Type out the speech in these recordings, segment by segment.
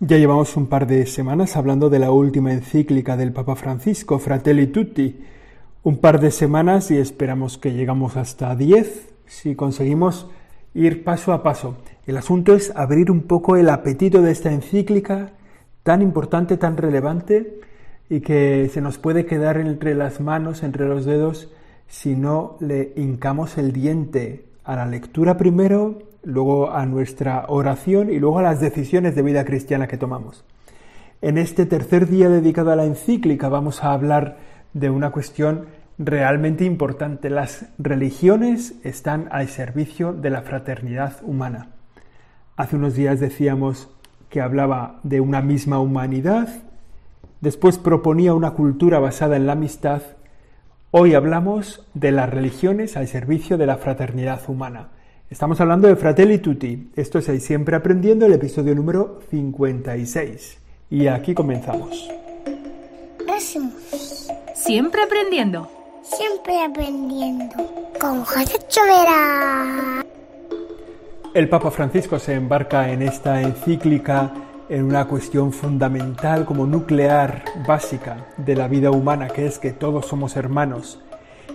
Ya llevamos un par de semanas hablando de la última encíclica del Papa Francisco, Fratelli Tutti. Un par de semanas y esperamos que llegamos hasta diez si conseguimos ir paso a paso. El asunto es abrir un poco el apetito de esta encíclica tan importante, tan relevante y que se nos puede quedar entre las manos, entre los dedos, si no le hincamos el diente a la lectura primero luego a nuestra oración y luego a las decisiones de vida cristiana que tomamos. En este tercer día dedicado a la encíclica vamos a hablar de una cuestión realmente importante. Las religiones están al servicio de la fraternidad humana. Hace unos días decíamos que hablaba de una misma humanidad, después proponía una cultura basada en la amistad, hoy hablamos de las religiones al servicio de la fraternidad humana. Estamos hablando de Fratelli Tutti. Esto es Siempre Aprendiendo, el episodio número 56. Y aquí comenzamos. Siempre aprendiendo. Siempre aprendiendo. Con José Chovera. El Papa Francisco se embarca en esta encíclica en una cuestión fundamental como nuclear básica de la vida humana, que es que todos somos hermanos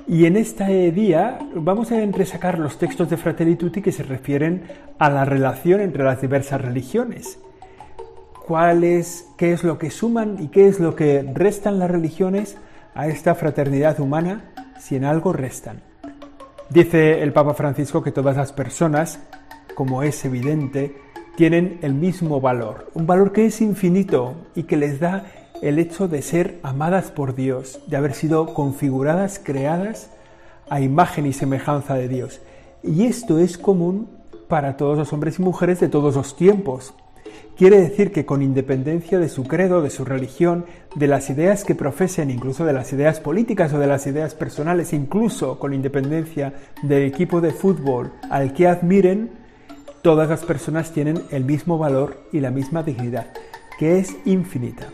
y en este día vamos a entresacar los textos de Fratelli Tutti que se refieren a la relación entre las diversas religiones. ¿Cuál es, ¿Qué es lo que suman y qué es lo que restan las religiones a esta fraternidad humana si en algo restan? Dice el Papa Francisco que todas las personas, como es evidente, tienen el mismo valor, un valor que es infinito y que les da el hecho de ser amadas por Dios, de haber sido configuradas, creadas a imagen y semejanza de Dios. Y esto es común para todos los hombres y mujeres de todos los tiempos. Quiere decir que con independencia de su credo, de su religión, de las ideas que profesen, incluso de las ideas políticas o de las ideas personales, incluso con independencia del equipo de fútbol al que admiren, todas las personas tienen el mismo valor y la misma dignidad, que es infinita.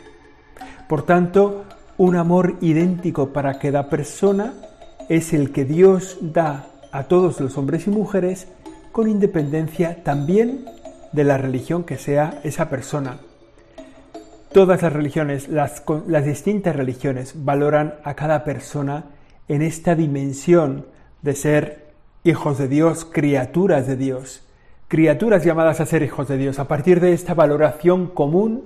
Por tanto, un amor idéntico para cada persona es el que Dios da a todos los hombres y mujeres con independencia también de la religión que sea esa persona. Todas las religiones, las, distintas religiones, valoran a cada persona en esta dimensión de ser hijos de Dios, criaturas de Dios, criaturas llamadas a ser hijos de Dios. A partir de esta valoración común,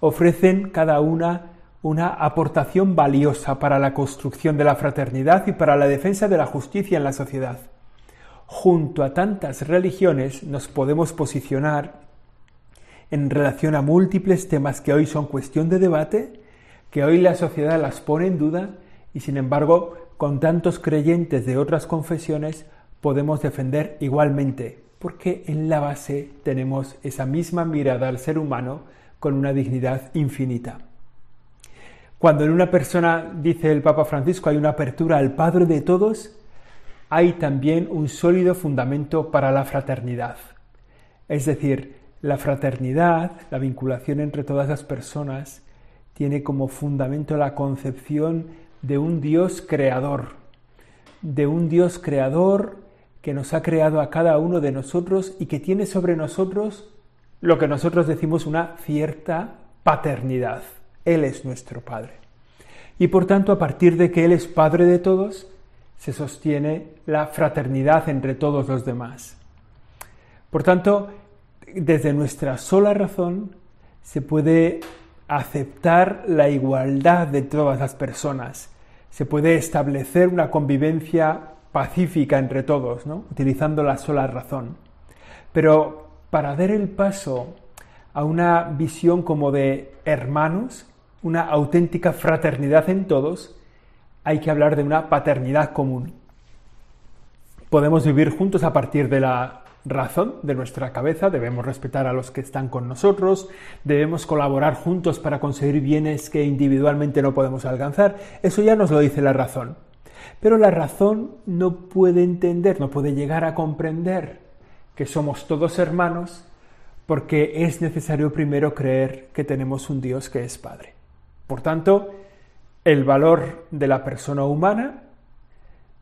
ofrecen cada una una aportación valiosa para la construcción de la fraternidad y para la defensa de la justicia en la sociedad. Junto a tantas religiones nos podemos posicionar en relación a múltiples temas que hoy son cuestión de debate, que hoy la sociedad las pone en duda y sin embargo con tantos creyentes de otras confesiones podemos defender igualmente, porque en la base tenemos esa misma mirada al ser humano con una dignidad infinita. Cuando en una persona, dice el Papa Francisco, hay una apertura al Padre de todos, hay también un sólido fundamento para la fraternidad. Es decir, la fraternidad, la vinculación entre todas las personas, tiene como fundamento la concepción de un Dios creador, de un Dios creador que nos ha creado a cada uno de nosotros y que tiene sobre nosotros lo que nosotros decimos una cierta paternidad. Él es nuestro Padre. Y por tanto, a partir de que Él es Padre de todos, se sostiene la fraternidad entre todos los demás. Por tanto, desde nuestra sola razón se puede aceptar la igualdad de todas las personas, se puede establecer una convivencia pacífica entre todos, utilizando la sola razón. Pero para dar el paso a una visión como de hermanos, una auténtica fraternidad en todos, hay que hablar de una paternidad común. Podemos vivir juntos a partir de la razón de nuestra cabeza, debemos respetar a los que están con nosotros, debemos colaborar juntos para conseguir bienes que individualmente no podemos alcanzar, eso ya nos lo dice la razón. Pero la razón no puede entender, no puede llegar a comprender que somos todos hermanos porque es necesario primero creer que tenemos un Dios que es Padre. Por tanto, el valor de la persona humana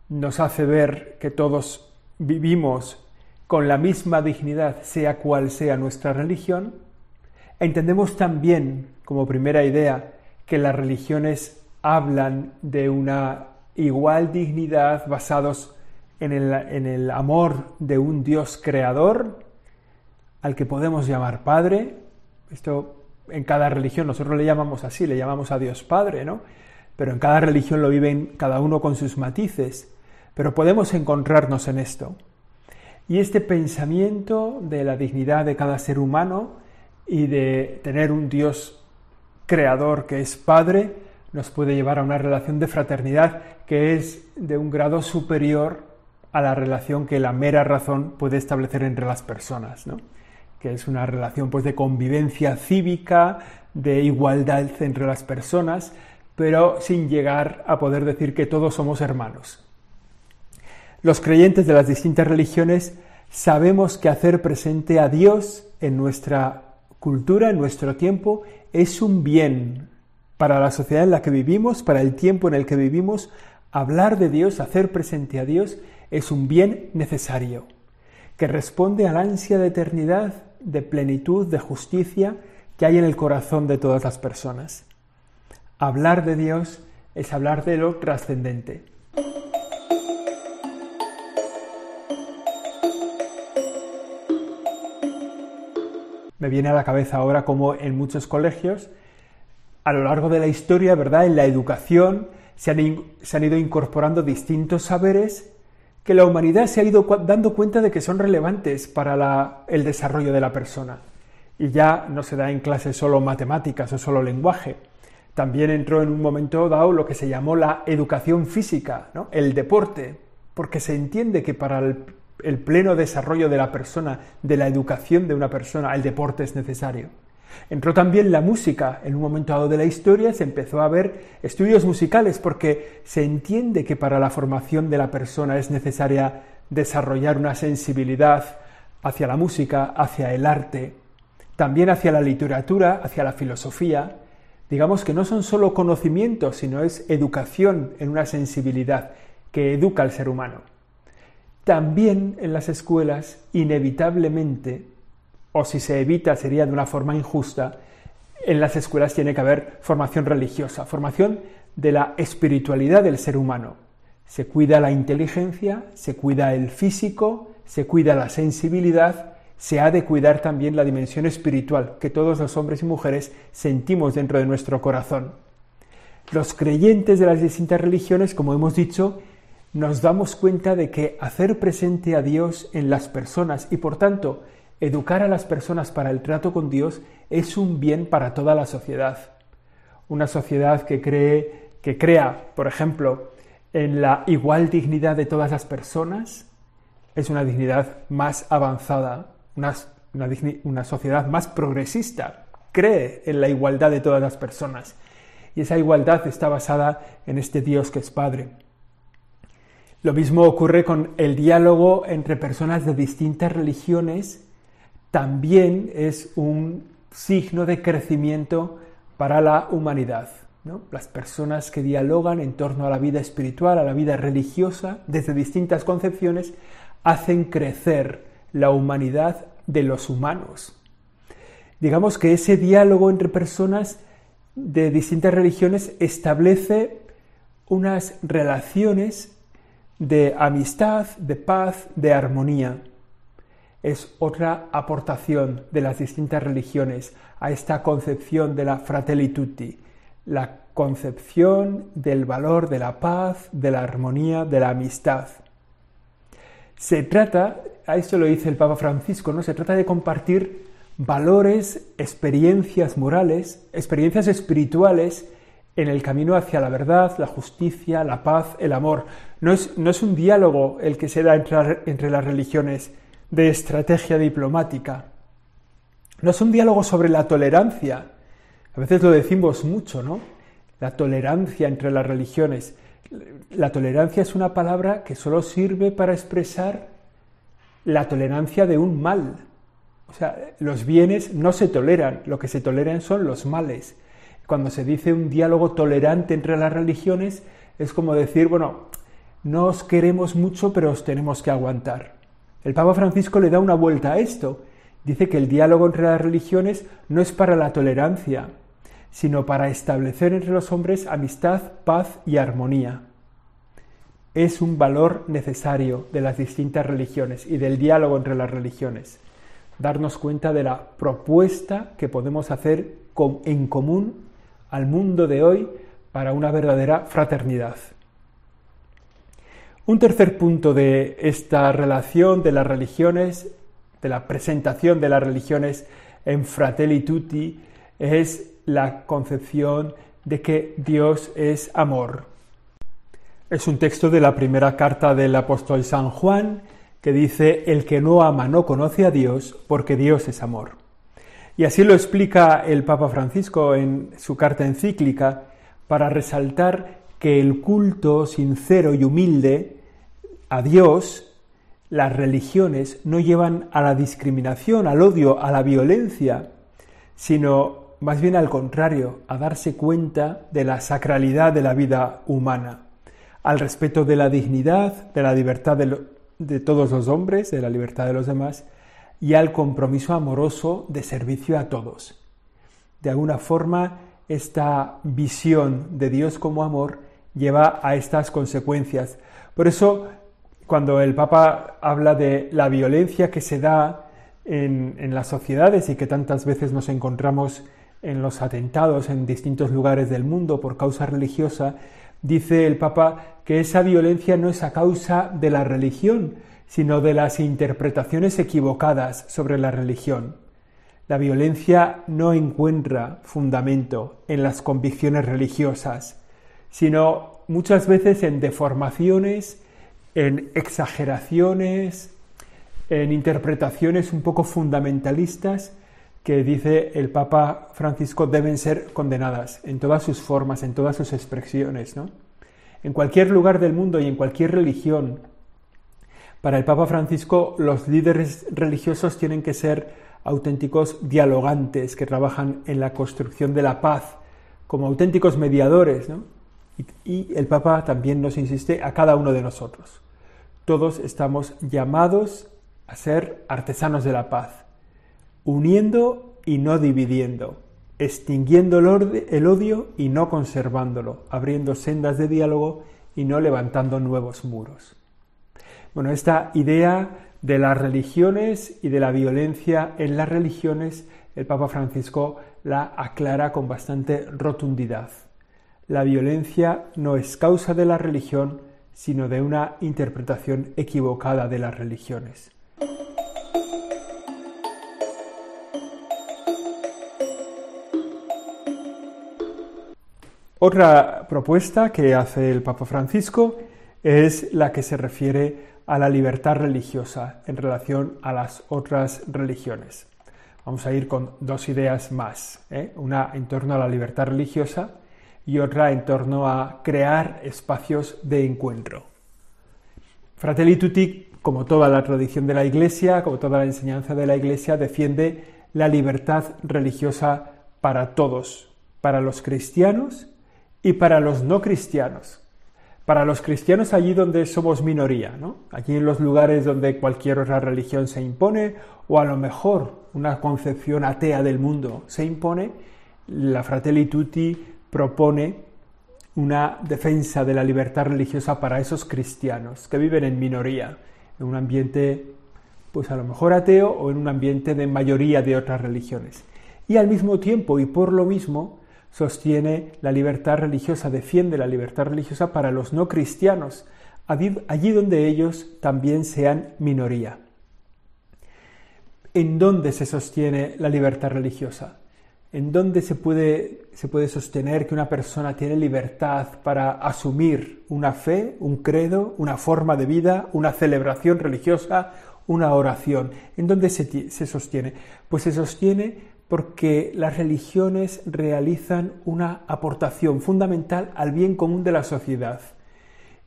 nos hace ver que todos vivimos con la misma dignidad, sea cual sea nuestra religión. Entendemos también, como primera idea, que las religiones hablan de una igual dignidad basados en el, en el amor de un Dios creador al que podemos llamar Padre. Esto en cada religión nosotros le llamamos así, le llamamos a Dios Padre, ¿no? Pero en cada religión lo viven cada uno con sus matices. Pero podemos encontrarnos en esto. Y este pensamiento de la dignidad de cada ser humano y de tener un Dios creador que es Padre nos puede llevar a una relación de fraternidad que es de un grado superior a la relación que la mera razón puede establecer entre las personas, ¿no? Que es una relación pues, de convivencia cívica, de igualdad entre las personas, pero sin llegar a poder decir que todos somos hermanos. Los creyentes de las distintas religiones sabemos que hacer presente a Dios en nuestra cultura, en nuestro tiempo, es un bien para la sociedad en la que vivimos, para el tiempo en el que vivimos. Hablar de Dios, hacer presente a Dios, es un bien necesario, que responde a la ansia de eternidad, de plenitud, de justicia que hay en el corazón de todas las personas. Hablar de Dios es hablar de lo trascendente. Me viene a la cabeza ahora como en muchos colegios, a lo largo de la historia, ¿verdad? En la educación se han, se han ido incorporando distintos saberes que la humanidad se ha ido dando cuenta de que son relevantes para el desarrollo de la persona. Y ya no se da en clases solo matemáticas o solo lenguaje. También entró en un momento dado lo que se llamó la educación física, ¿no? el deporte, porque se entiende que para el pleno desarrollo de la persona, de la educación de una persona, el deporte es necesario. Entró también la música. En un momento dado de la historia se empezó a ver estudios musicales porque se entiende que para la formación de la persona es necesaria desarrollar una sensibilidad hacia la música, hacia el arte, también hacia la literatura, hacia la filosofía. Digamos que no son solo conocimientos, sino es educación en una sensibilidad que educa al ser humano. También en las escuelas, inevitablemente, o si se evita sería de una forma injusta, en las escuelas tiene que haber formación religiosa, formación de la espiritualidad del ser humano. Se cuida la inteligencia, se cuida el físico, se cuida la sensibilidad, se ha de cuidar también la dimensión espiritual que todos los hombres y mujeres sentimos dentro de nuestro corazón. Los creyentes de las distintas religiones, como hemos dicho, nos damos cuenta de que hacer presente a Dios en las personas y por tanto Educar a las personas para el trato con Dios es un bien para toda la sociedad. Una sociedad que cree, que crea, por ejemplo, en la igual dignidad de todas las personas, es una dignidad más avanzada, una, una, sociedad más progresista, cree en la igualdad de todas las personas. Y esa igualdad está basada en este Dios que es Padre. Lo mismo ocurre con el diálogo entre personas de distintas religiones también es un signo de crecimiento para la humanidad. Las personas que dialogan en torno a la vida espiritual, a la vida religiosa, desde distintas concepciones, hacen crecer la humanidad de los humanos. Digamos que ese diálogo entre personas de distintas religiones establece unas relaciones de amistad, de paz, de armonía es otra aportación de las distintas religiones a esta concepción de la fratelli tutti, la concepción del valor de la paz, de la armonía, de la amistad. Se trata, a esto lo dice el Papa Francisco, ¿no? Se trata de compartir valores, experiencias morales, experiencias espirituales en el camino hacia la verdad, la justicia, la paz, el amor. No es, no es un diálogo el que se da entre, entre las religiones, de estrategia diplomática. No es un diálogo sobre la tolerancia. A veces lo decimos mucho, ¿no? La tolerancia entre las religiones. La tolerancia es una palabra que solo sirve para expresar la tolerancia de un mal. O sea, los bienes no se toleran, lo que se toleran son los males. Cuando se dice un diálogo tolerante entre las religiones, es como decir, bueno, no os queremos mucho, pero os tenemos que aguantar. El Papa Francisco le da una vuelta a esto dice que el diálogo entre las religiones no es para la tolerancia, sino para establecer entre los hombres amistad, paz y armonía. Es un valor necesario de las distintas religiones y del diálogo entre las religiones. Darnos cuenta de la propuesta que podemos hacer en común al mundo de hoy para una verdadera fraternidad. Un tercer punto de esta relación de las religiones, de la presentación de las religiones en Fratelli Tutti, es la concepción de que Dios es amor. Es un texto de la primera carta del apóstol San Juan que dice, el que no ama no conoce a Dios porque Dios es amor. Y así lo explica el Papa Francisco en su carta encíclica para resaltar que el culto sincero y humilde a Dios, las religiones no llevan a la discriminación, al odio, a la violencia, sino más bien al contrario, a darse cuenta de la sacralidad de la vida humana, al respeto de la dignidad, de la libertad de, todos los hombres, de la libertad de los demás, y al compromiso amoroso de servicio a todos. De alguna forma, esta visión de Dios como amor lleva a estas consecuencias. Por eso, cuando el Papa habla de la violencia que se da en, en las sociedades y que tantas veces nos encontramos en los atentados en distintos lugares del mundo por causa religiosa, dice el Papa que esa violencia no es a causa de la religión, sino de las interpretaciones equivocadas sobre la religión. La violencia no encuentra fundamento en las convicciones religiosas, sino muchas veces en deformaciones, en exageraciones, en interpretaciones un poco fundamentalistas que dice el Papa Francisco deben ser condenadas en todas sus formas, en todas sus expresiones. ¿no? En cualquier lugar del mundo y en cualquier religión, para el Papa Francisco los líderes religiosos tienen que ser auténticos dialogantes que trabajan en la construcción de la paz, como auténticos mediadores. ¿no? Y el Papa también nos insiste a cada uno de nosotros. Todos estamos llamados a ser artesanos de la paz uniendo y no dividiendo, extinguiendo el odio y no conservándolo, abriendo sendas de diálogo y no levantando nuevos muros. Bueno, esta idea de las religiones y de la violencia en las religiones, el Papa Francisco la aclara con bastante rotundidad. La violencia no es causa de la religión, sino de una interpretación equivocada de las religiones. Otra propuesta que hace el Papa Francisco es la que se refiere a la libertad religiosa en relación a las otras religiones. Vamos a ir con dos ideas más, ¿eh? una en torno a la libertad religiosa y otra en torno a crear espacios de encuentro. Fratelli Tutti, como toda la tradición de la Iglesia, como toda la enseñanza de la Iglesia, defiende la libertad religiosa para todos, para los cristianos y para los no cristianos. Para los cristianos allí donde somos minoría, ¿no? Allí en los lugares donde cualquier otra religión se impone o a lo mejor una concepción atea del mundo se impone, la Fratelli Tutti propone una defensa de la libertad religiosa para esos cristianos que viven en minoría, en un ambiente pues a lo mejor ateo o en un ambiente de mayoría de otras religiones. Y al mismo tiempo y por lo mismo sostiene la libertad religiosa, defiende la libertad religiosa para los no cristianos, allí donde ellos también sean minoría. ¿En dónde se sostiene la libertad religiosa? ¿En dónde se puede, se puede sostener que una persona tiene libertad para asumir una fe, un credo, una forma de vida, una celebración religiosa, una oración? ¿En dónde se, se sostiene? Pues se sostiene porque las religiones realizan una aportación fundamental al bien común de la sociedad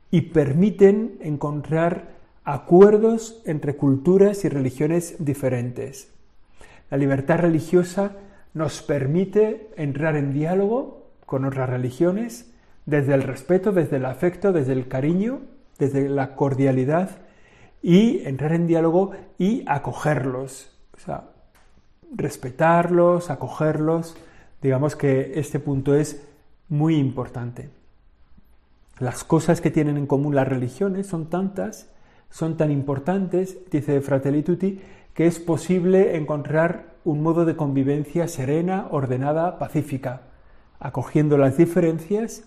y permiten encontrar acuerdos entre culturas y religiones diferentes. La libertad religiosa nos permite entrar en diálogo con otras religiones desde el respeto, desde el afecto, desde el cariño, desde la cordialidad y entrar en diálogo y acogerlos. O sea, respetarlos, acogerlos. Digamos que este punto es muy importante. Las cosas que tienen en común las religiones son tantas, son tan importantes, dice Fratelli Tutti, que es posible encontrar un modo de convivencia serena, ordenada, pacífica, acogiendo las diferencias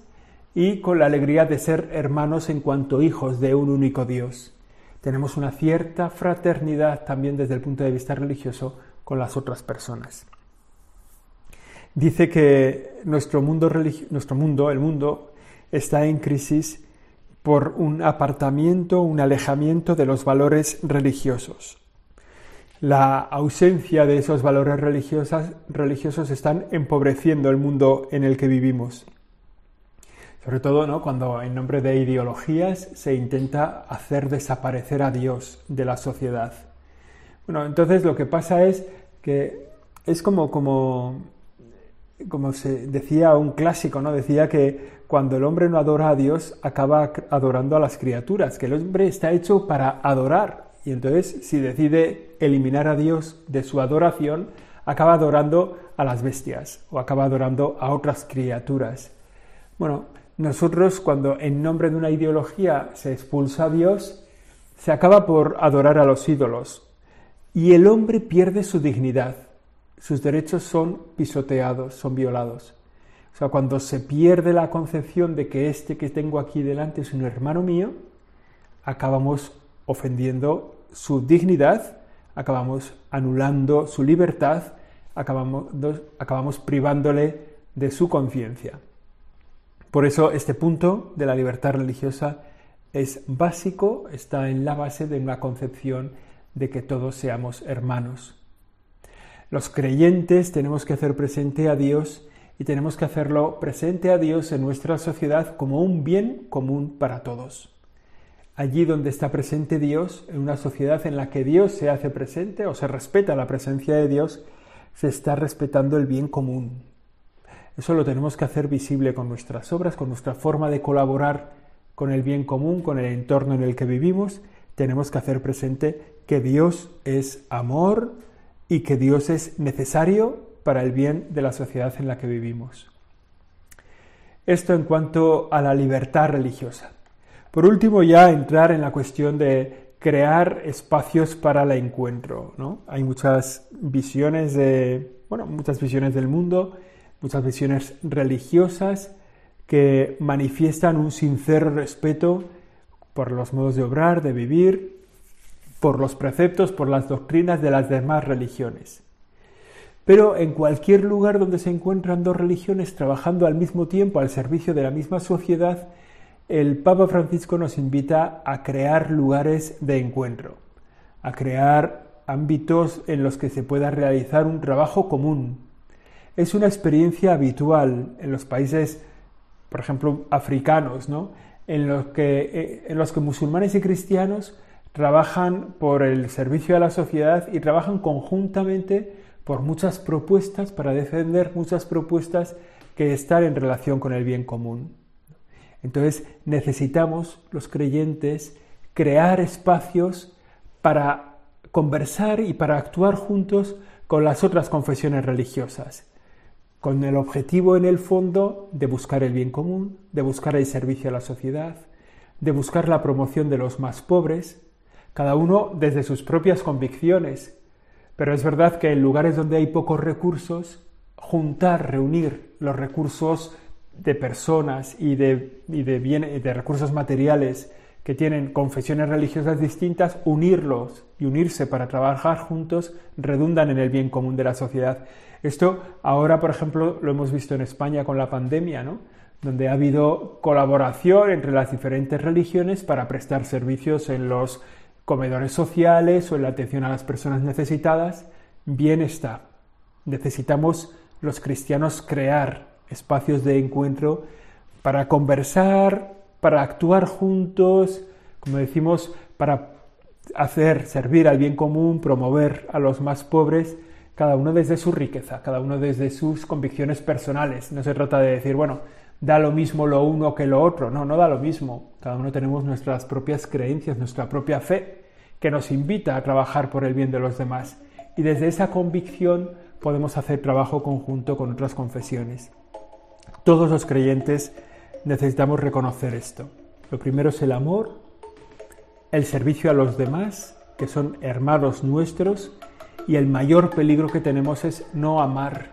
y con la alegría de ser hermanos en cuanto hijos de un único Dios. Tenemos una cierta fraternidad también desde el punto de vista religioso con las otras personas. Dice que nuestro mundo, nuestro mundo, el mundo, está en crisis por un apartamiento, un alejamiento de los valores religiosos. La ausencia de esos valores religiosos, religiosos están empobreciendo el mundo en el que vivimos. Sobre todo ¿no? cuando en nombre de ideologías se intenta hacer desaparecer a Dios de la sociedad. Bueno, entonces lo que pasa es que es como, como, como se decía un clásico, ¿no? Decía que cuando el hombre no adora a Dios, acaba adorando a las criaturas, que el hombre está hecho para adorar, y entonces, si decide eliminar a Dios de su adoración, acaba adorando a las bestias o acaba adorando a otras criaturas. Bueno, nosotros cuando en nombre de una ideología se expulsa a Dios, se acaba por adorar a los ídolos y el hombre pierde su dignidad. Sus derechos son pisoteados, son violados. O sea, cuando se pierde la concepción de que este que tengo aquí delante es un hermano mío, acabamos ofendiendo su dignidad, acabamos anulando su libertad, acabamos, acabamos privándole de su conciencia. Por eso este punto de la libertad religiosa es básico, está en la base de una concepción de que todos seamos hermanos. Los creyentes tenemos que hacer presente a Dios y tenemos que hacerlo presente a Dios en nuestra sociedad como un bien común para todos. Allí donde está presente Dios, en una sociedad en la que Dios se hace presente o se respeta la presencia de Dios, se está respetando el bien común. Eso lo tenemos que hacer visible con nuestras obras, con nuestra forma de colaborar con el bien común, con el entorno en el que vivimos. Tenemos que hacer presente que Dios es amor y que Dios es necesario para el bien de la sociedad en la que vivimos. Esto en cuanto a la libertad religiosa. Por último, ya entrar en la cuestión de crear espacios para el encuentro. ¿no? Hay muchas visiones de, bueno, muchas visiones del mundo, muchas visiones religiosas que manifiestan un sincero respeto por los modos de obrar, de vivir, por los preceptos, por las doctrinas de las demás religiones. Pero en cualquier lugar donde se encuentran dos religiones trabajando al mismo tiempo al servicio de la misma sociedad, el Papa Francisco nos invita a crear lugares de encuentro, a crear ámbitos en los que se pueda realizar un trabajo común. Es una experiencia habitual en los países, por ejemplo, africanos, ¿no? en, los que, eh, en los que musulmanes y cristianos trabajan por el servicio a la sociedad y trabajan conjuntamente por muchas propuestas, para defender muchas propuestas que están en relación con el bien común. Entonces necesitamos los creyentes crear espacios para conversar y para actuar juntos con las otras confesiones religiosas, con el objetivo en el fondo de buscar el bien común, de buscar el servicio a la sociedad, de buscar la promoción de los más pobres, cada uno desde sus propias convicciones. Pero es verdad que en lugares donde hay pocos recursos, juntar, reunir los recursos de personas y de, y de, de recursos materiales que tienen confesiones religiosas distintas, unirlos y unirse para trabajar juntos redundan en el bien común de la sociedad. Esto ahora, por ejemplo, lo hemos visto en España con la pandemia, ¿no? donde ha habido colaboración entre las diferentes religiones para prestar servicios en los comedores sociales o en la atención a las personas necesitadas. Bien está. Necesitamos los cristianos crear espacios de encuentro para conversar, para actuar juntos, como decimos, para hacer, servir al bien común, promover a los más pobres, cada uno desde su riqueza, cada uno desde sus convicciones personales. No se trata de decir, bueno, da lo mismo lo uno que lo otro, no, no da lo mismo. Cada uno tenemos nuestras propias creencias, nuestra propia fe, que nos invita a trabajar por el bien de los demás. Y desde esa convicción podemos hacer trabajo conjunto con otras confesiones. Todos los creyentes necesitamos reconocer esto. Lo primero es el amor, el servicio a los demás, que son hermanos nuestros, y el mayor peligro que tenemos es no amar.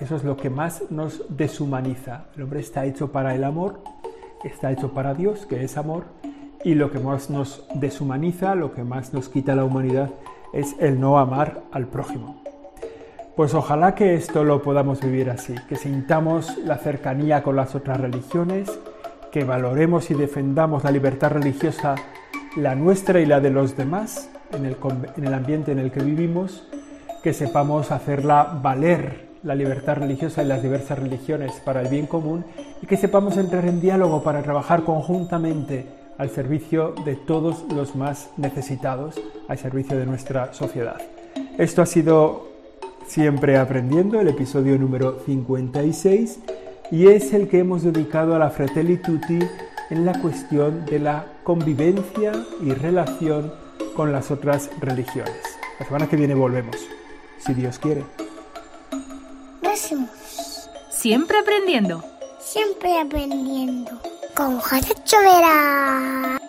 Eso es lo que más nos deshumaniza. El hombre está hecho para el amor, está hecho para Dios, que es amor, y lo que más nos deshumaniza, lo que más nos quita la humanidad, es el no amar al prójimo. Pues ojalá que esto lo podamos vivir así, que sintamos la cercanía con las otras religiones, que valoremos y defendamos la libertad religiosa, la nuestra y la de los demás, en el, en el ambiente en el que vivimos, que sepamos hacerla valer la libertad religiosa y las diversas religiones para el bien común y que sepamos entrar en diálogo para trabajar conjuntamente al servicio de todos los más necesitados, al servicio de nuestra sociedad. Esto ha sido Siempre Aprendiendo, el episodio número 56, y es el que hemos dedicado a la Fratelli Tutti en la cuestión de la convivencia y relación con las otras religiones. La semana que viene volvemos, si Dios quiere. Siempre aprendiendo. Siempre aprendiendo. Con José Chovera.